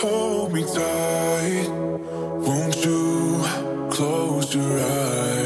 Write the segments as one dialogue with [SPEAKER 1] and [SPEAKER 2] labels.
[SPEAKER 1] Hold
[SPEAKER 2] me tight,
[SPEAKER 3] won't
[SPEAKER 4] you close
[SPEAKER 5] your eyes?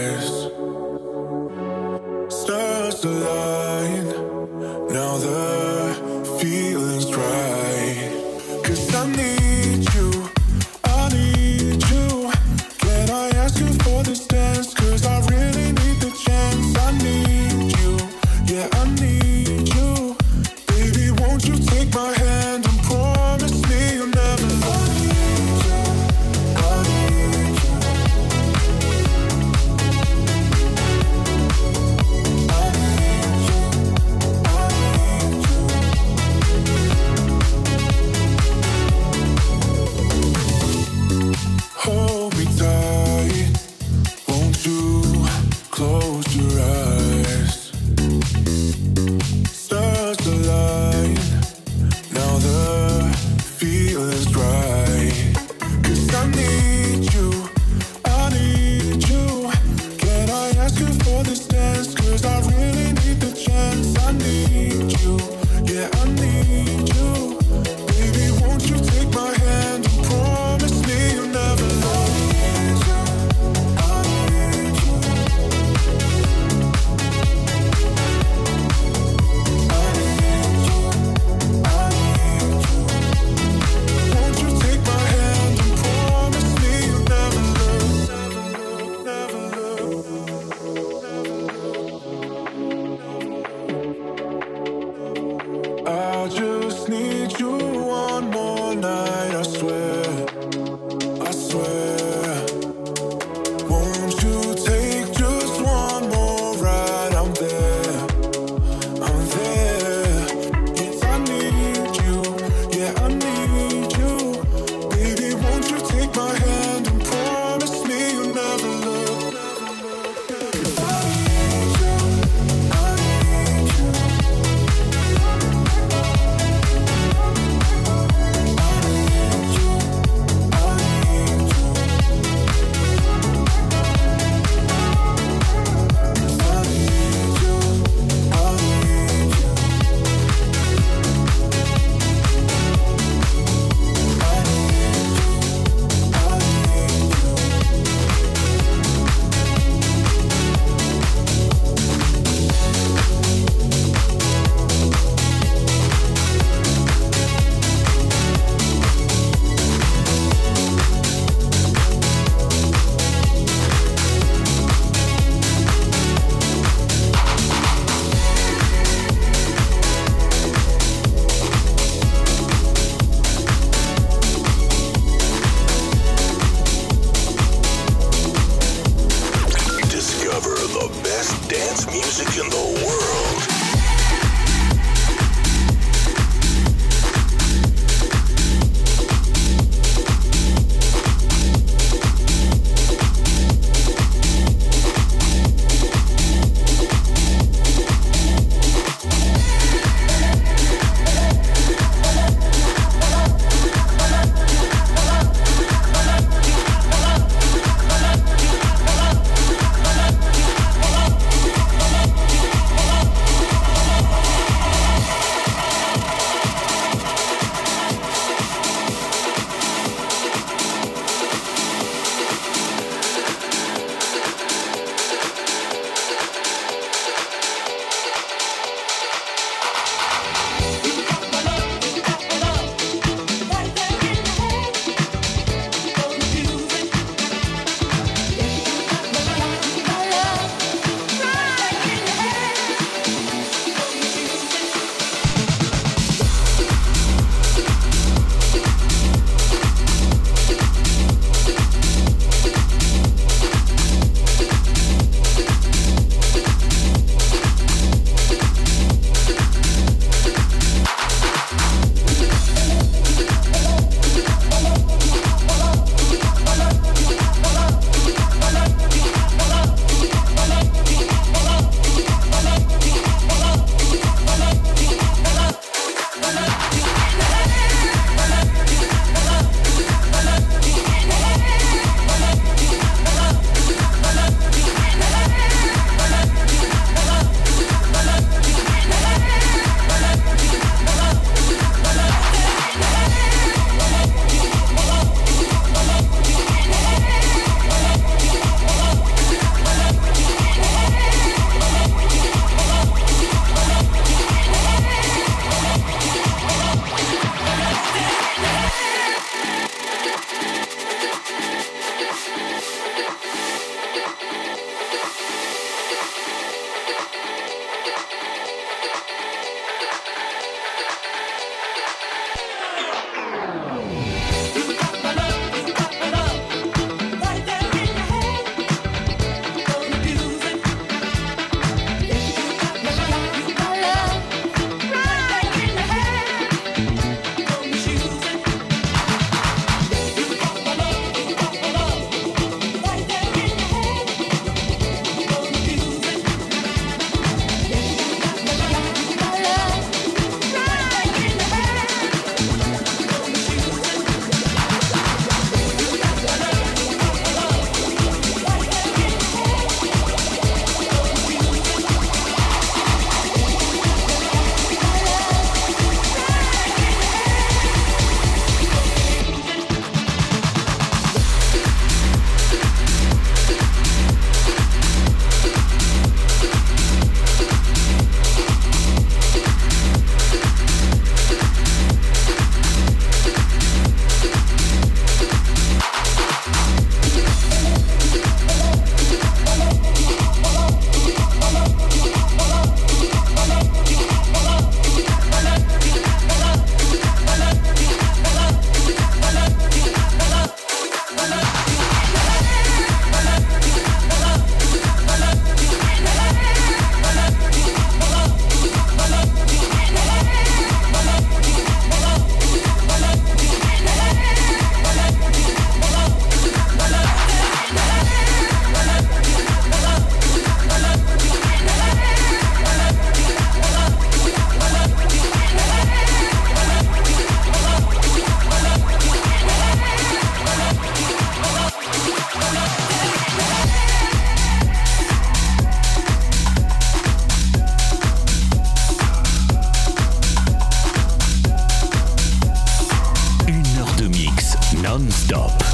[SPEAKER 5] non-stop.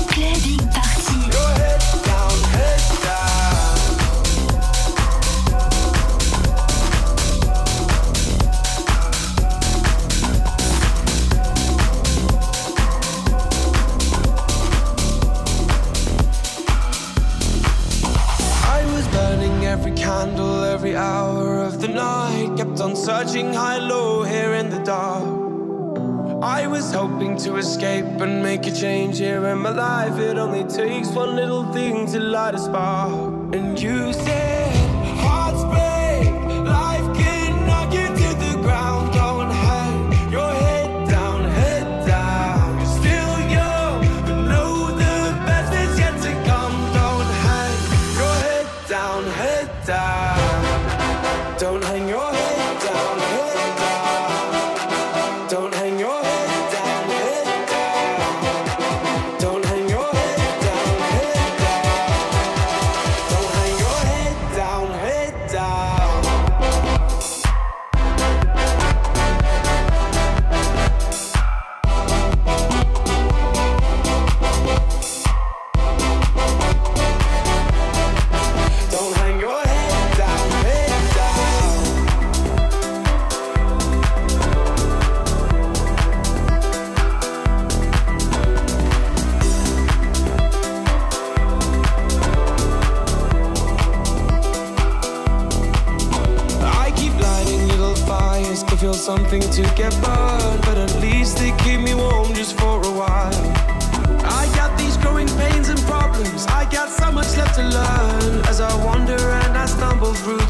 [SPEAKER 5] in my life. It only takes one little thing to light a spark. And you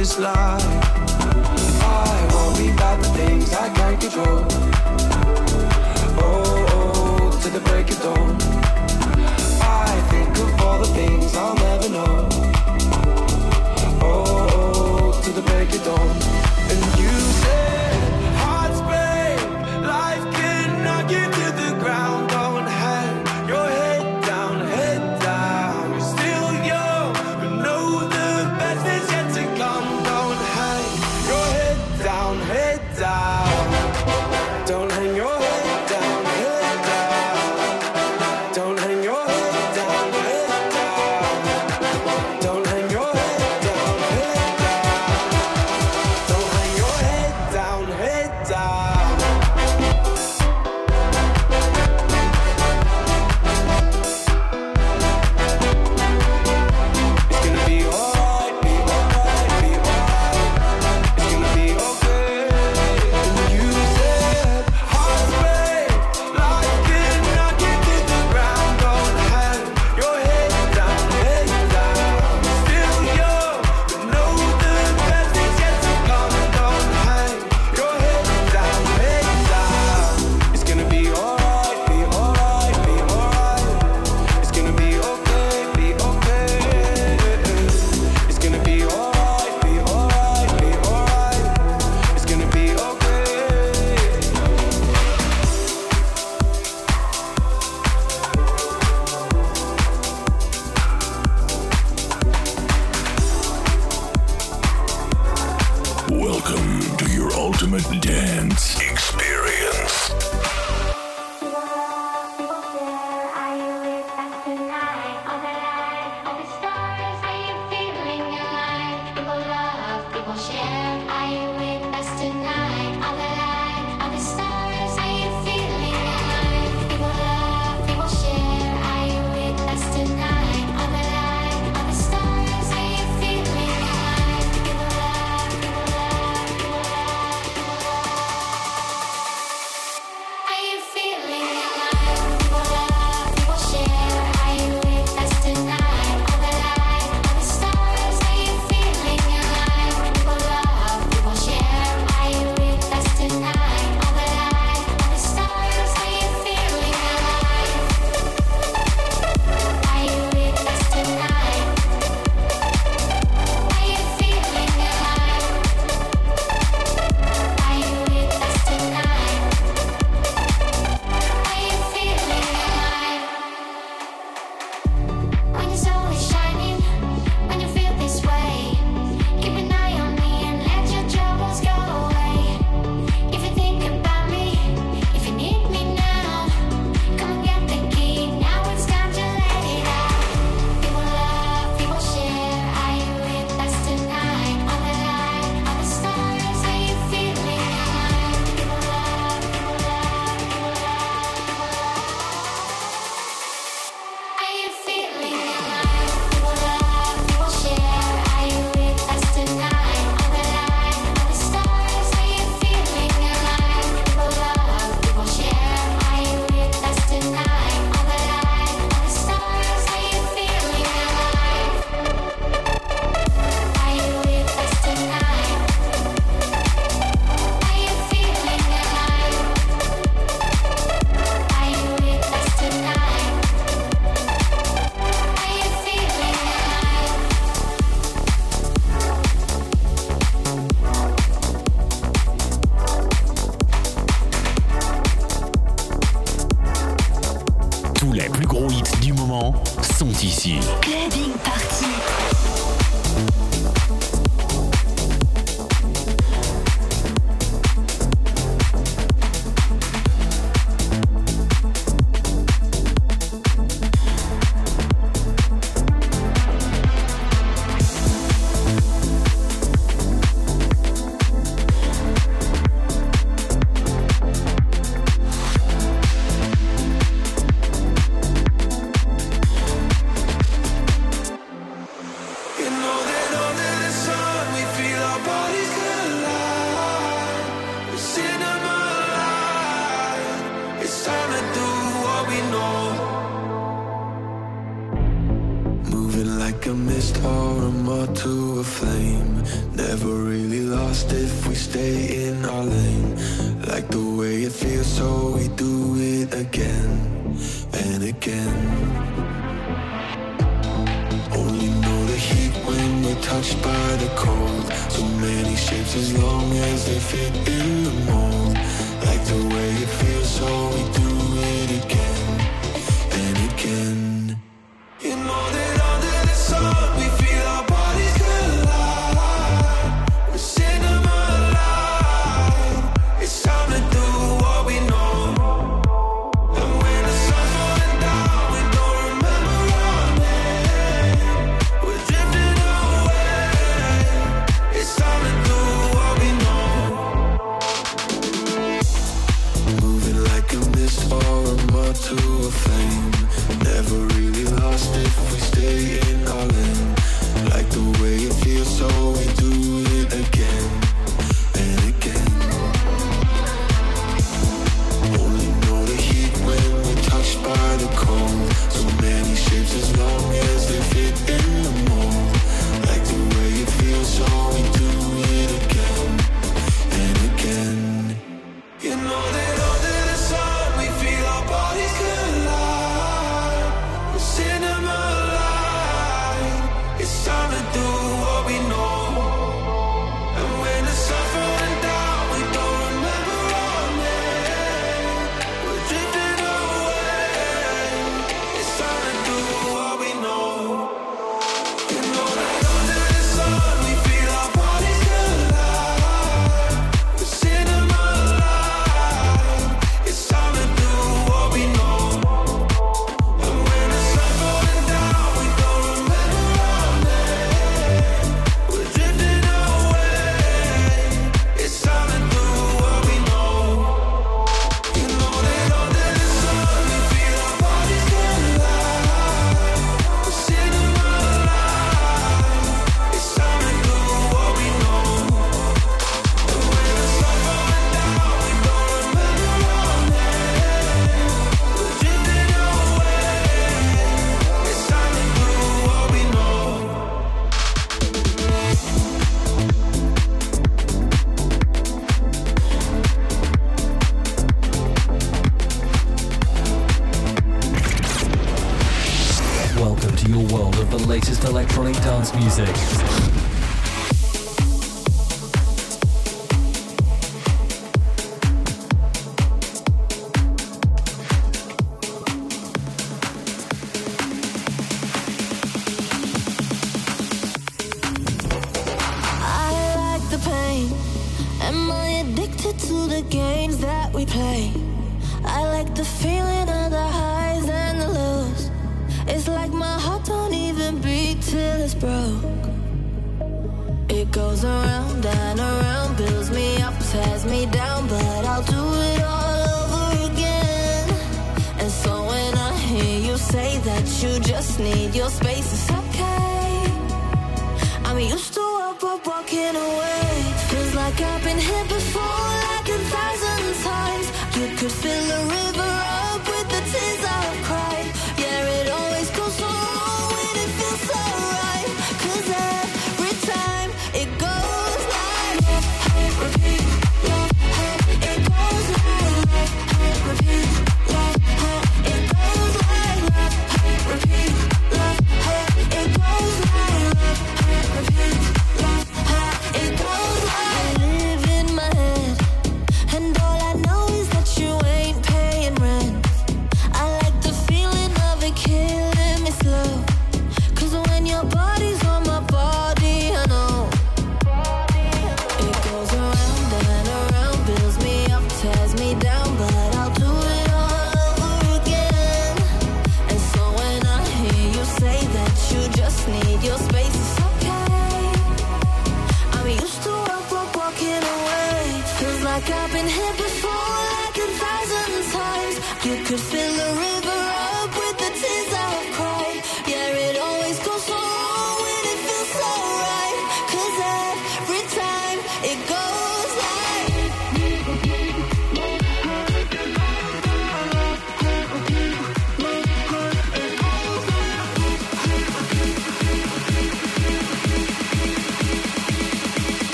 [SPEAKER 5] this life. I worry about the things I can't control. Oh, oh, to the break of dawn. I think of all the things I'll never know.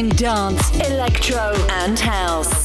[SPEAKER 4] In dance, electro, and house.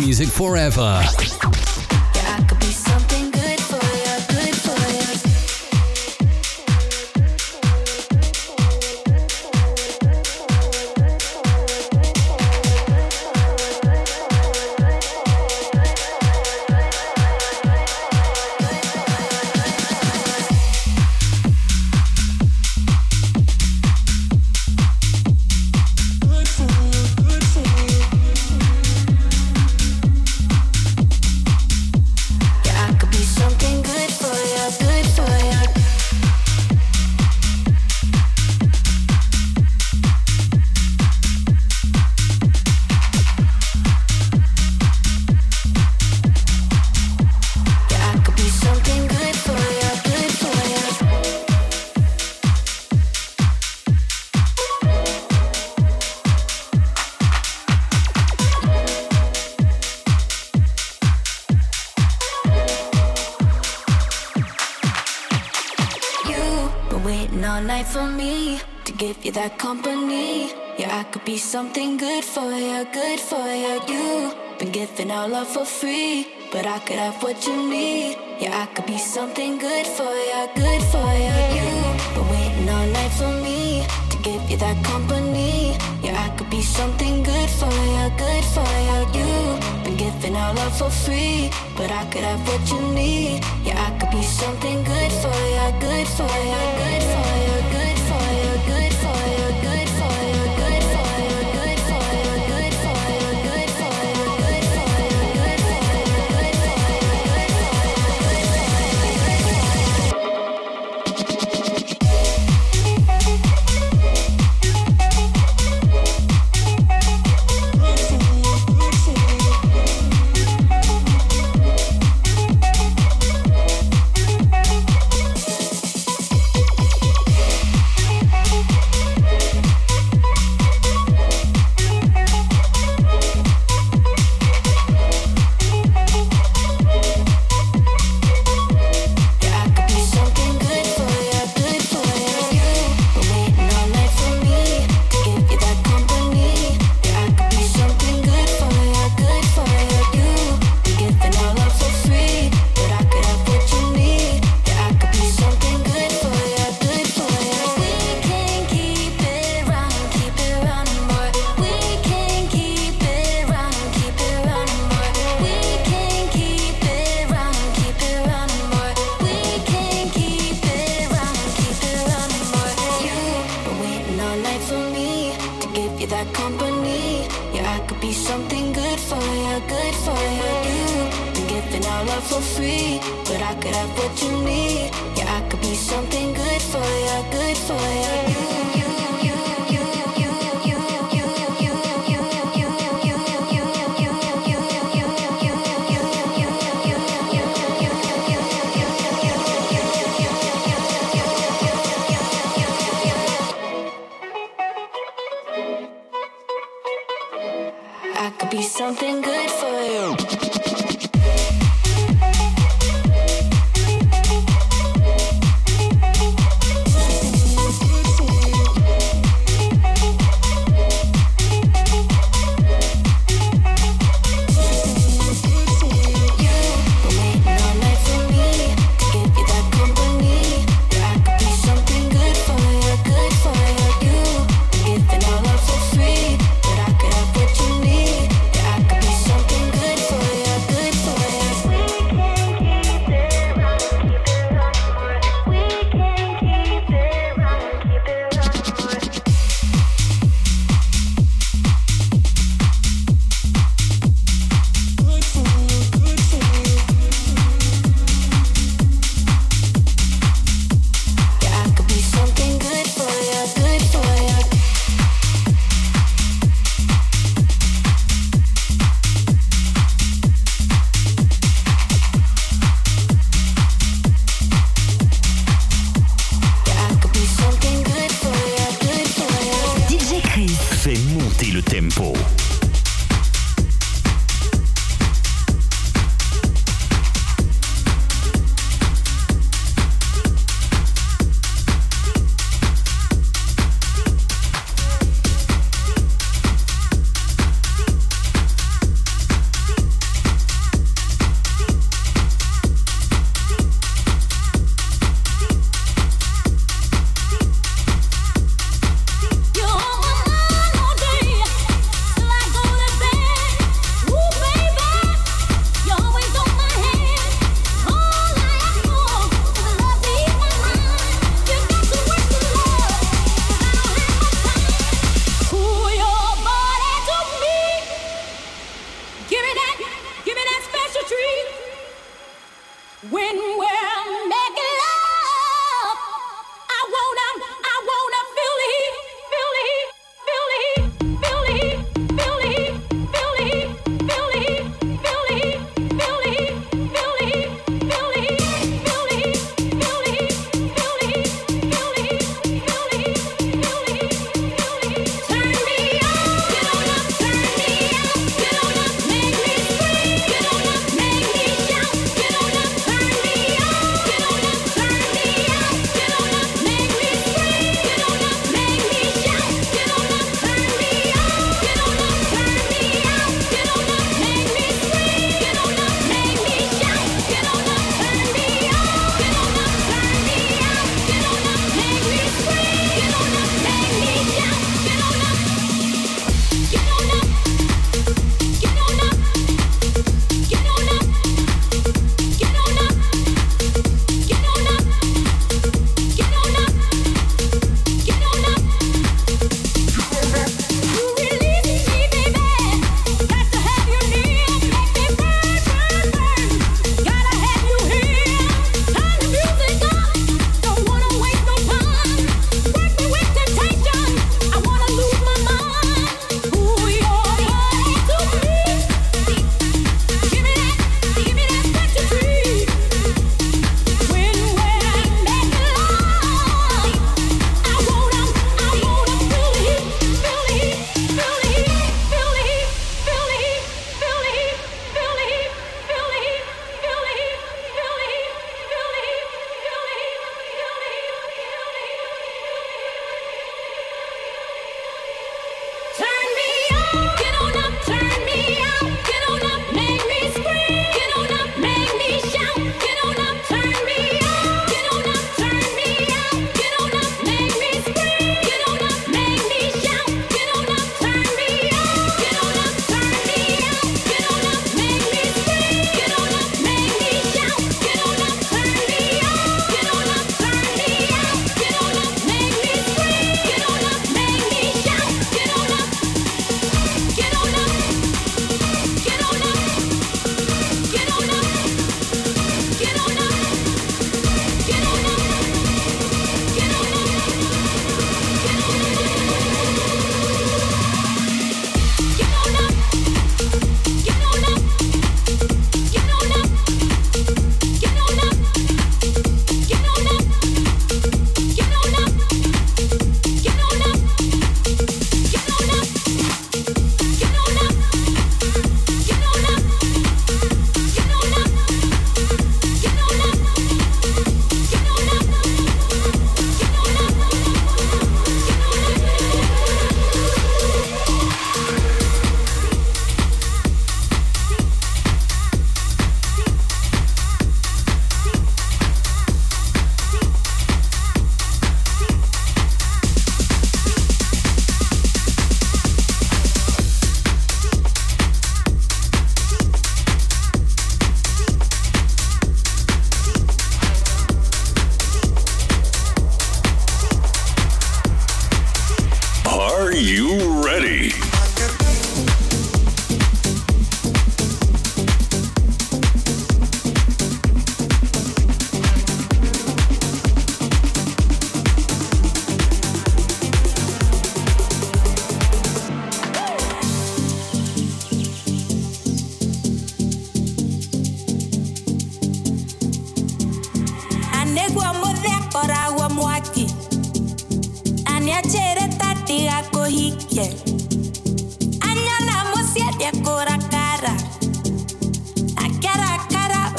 [SPEAKER 6] Music forever.
[SPEAKER 7] Giving our love for free, but I could have what you need. Yeah, I could be something good for you, good for you. You've been waiting all night for me to give you that company. Yeah, I could be something good for you, good for you. You've been giving our love for free, but I could have what you need. Yeah, I could be something good for you, good for you, good for you,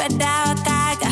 [SPEAKER 8] without gaga.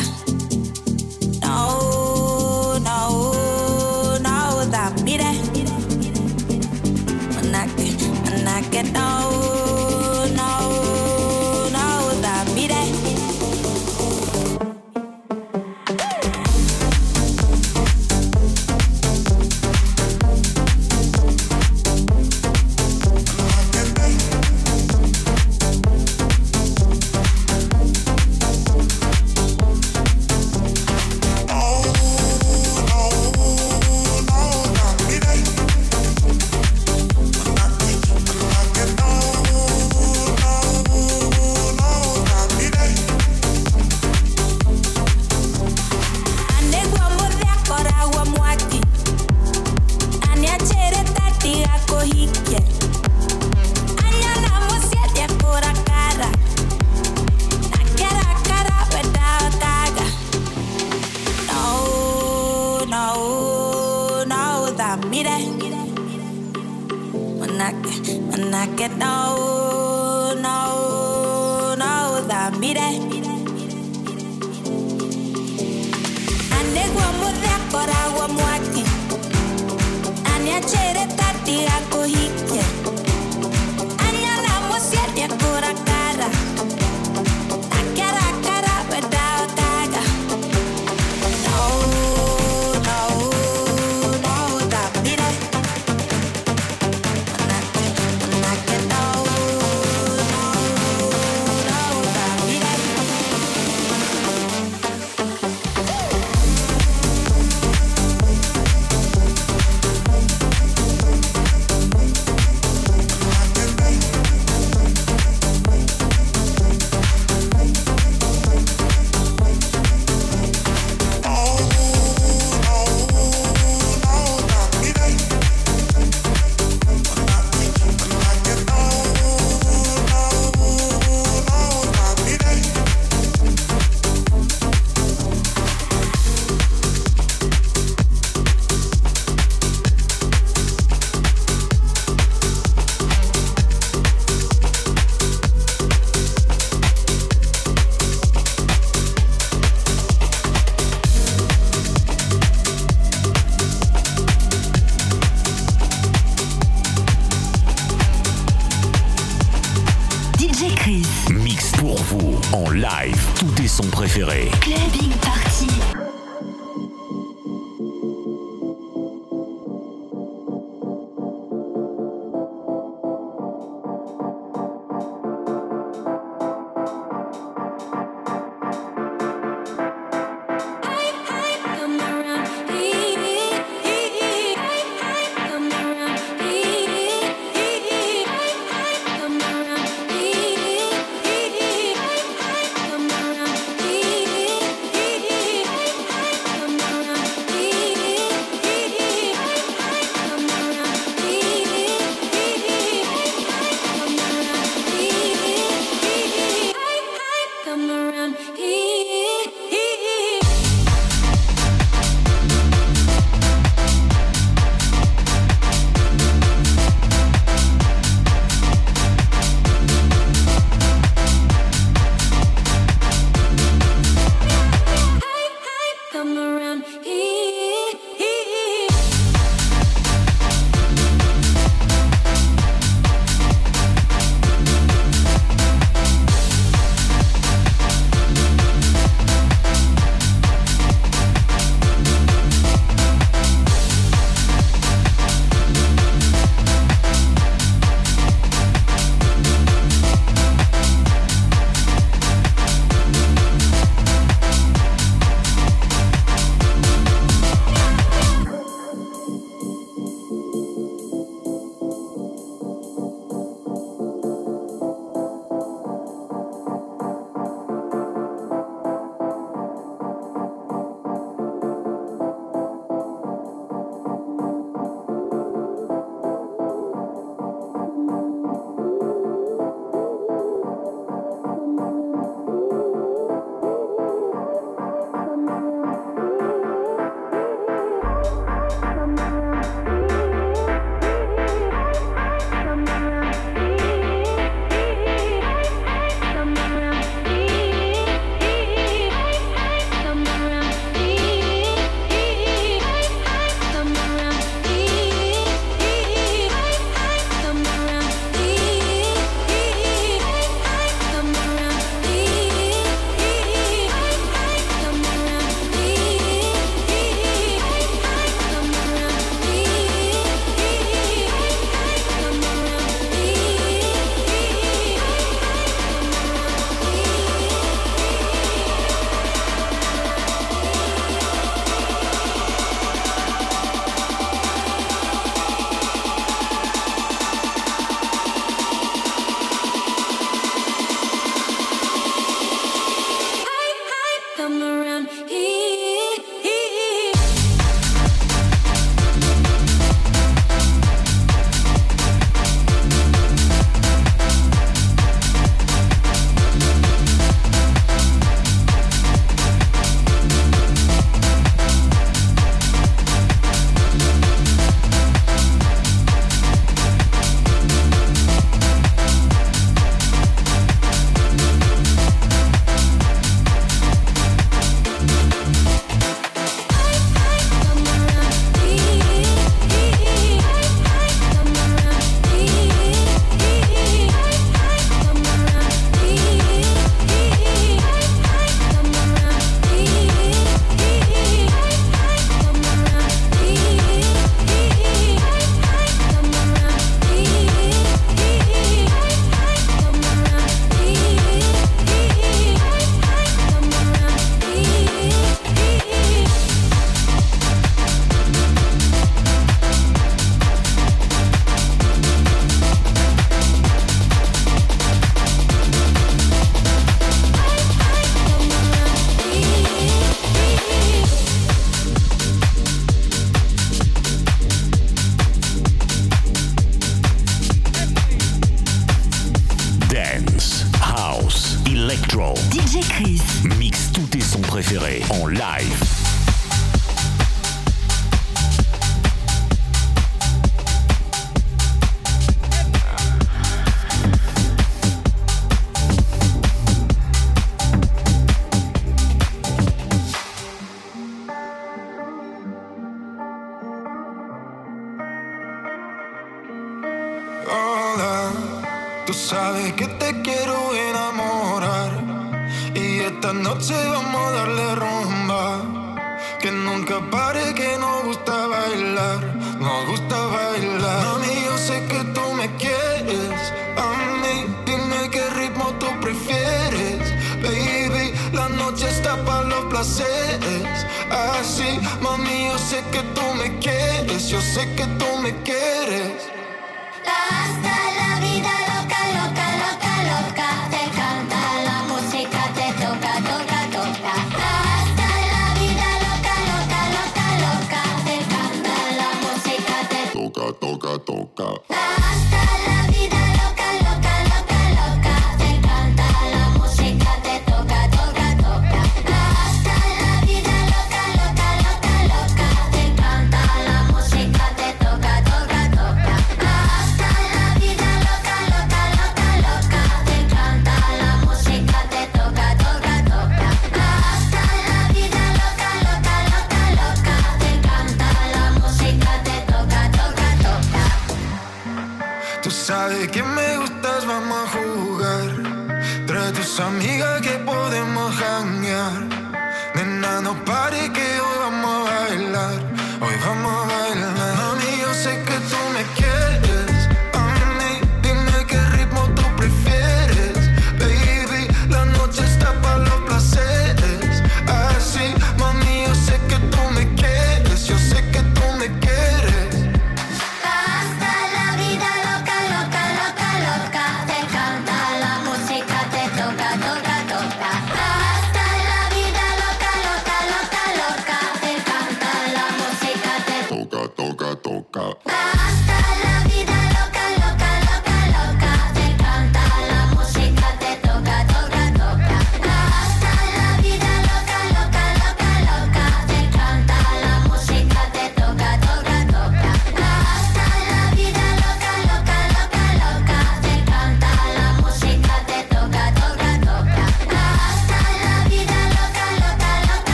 [SPEAKER 8] préféré.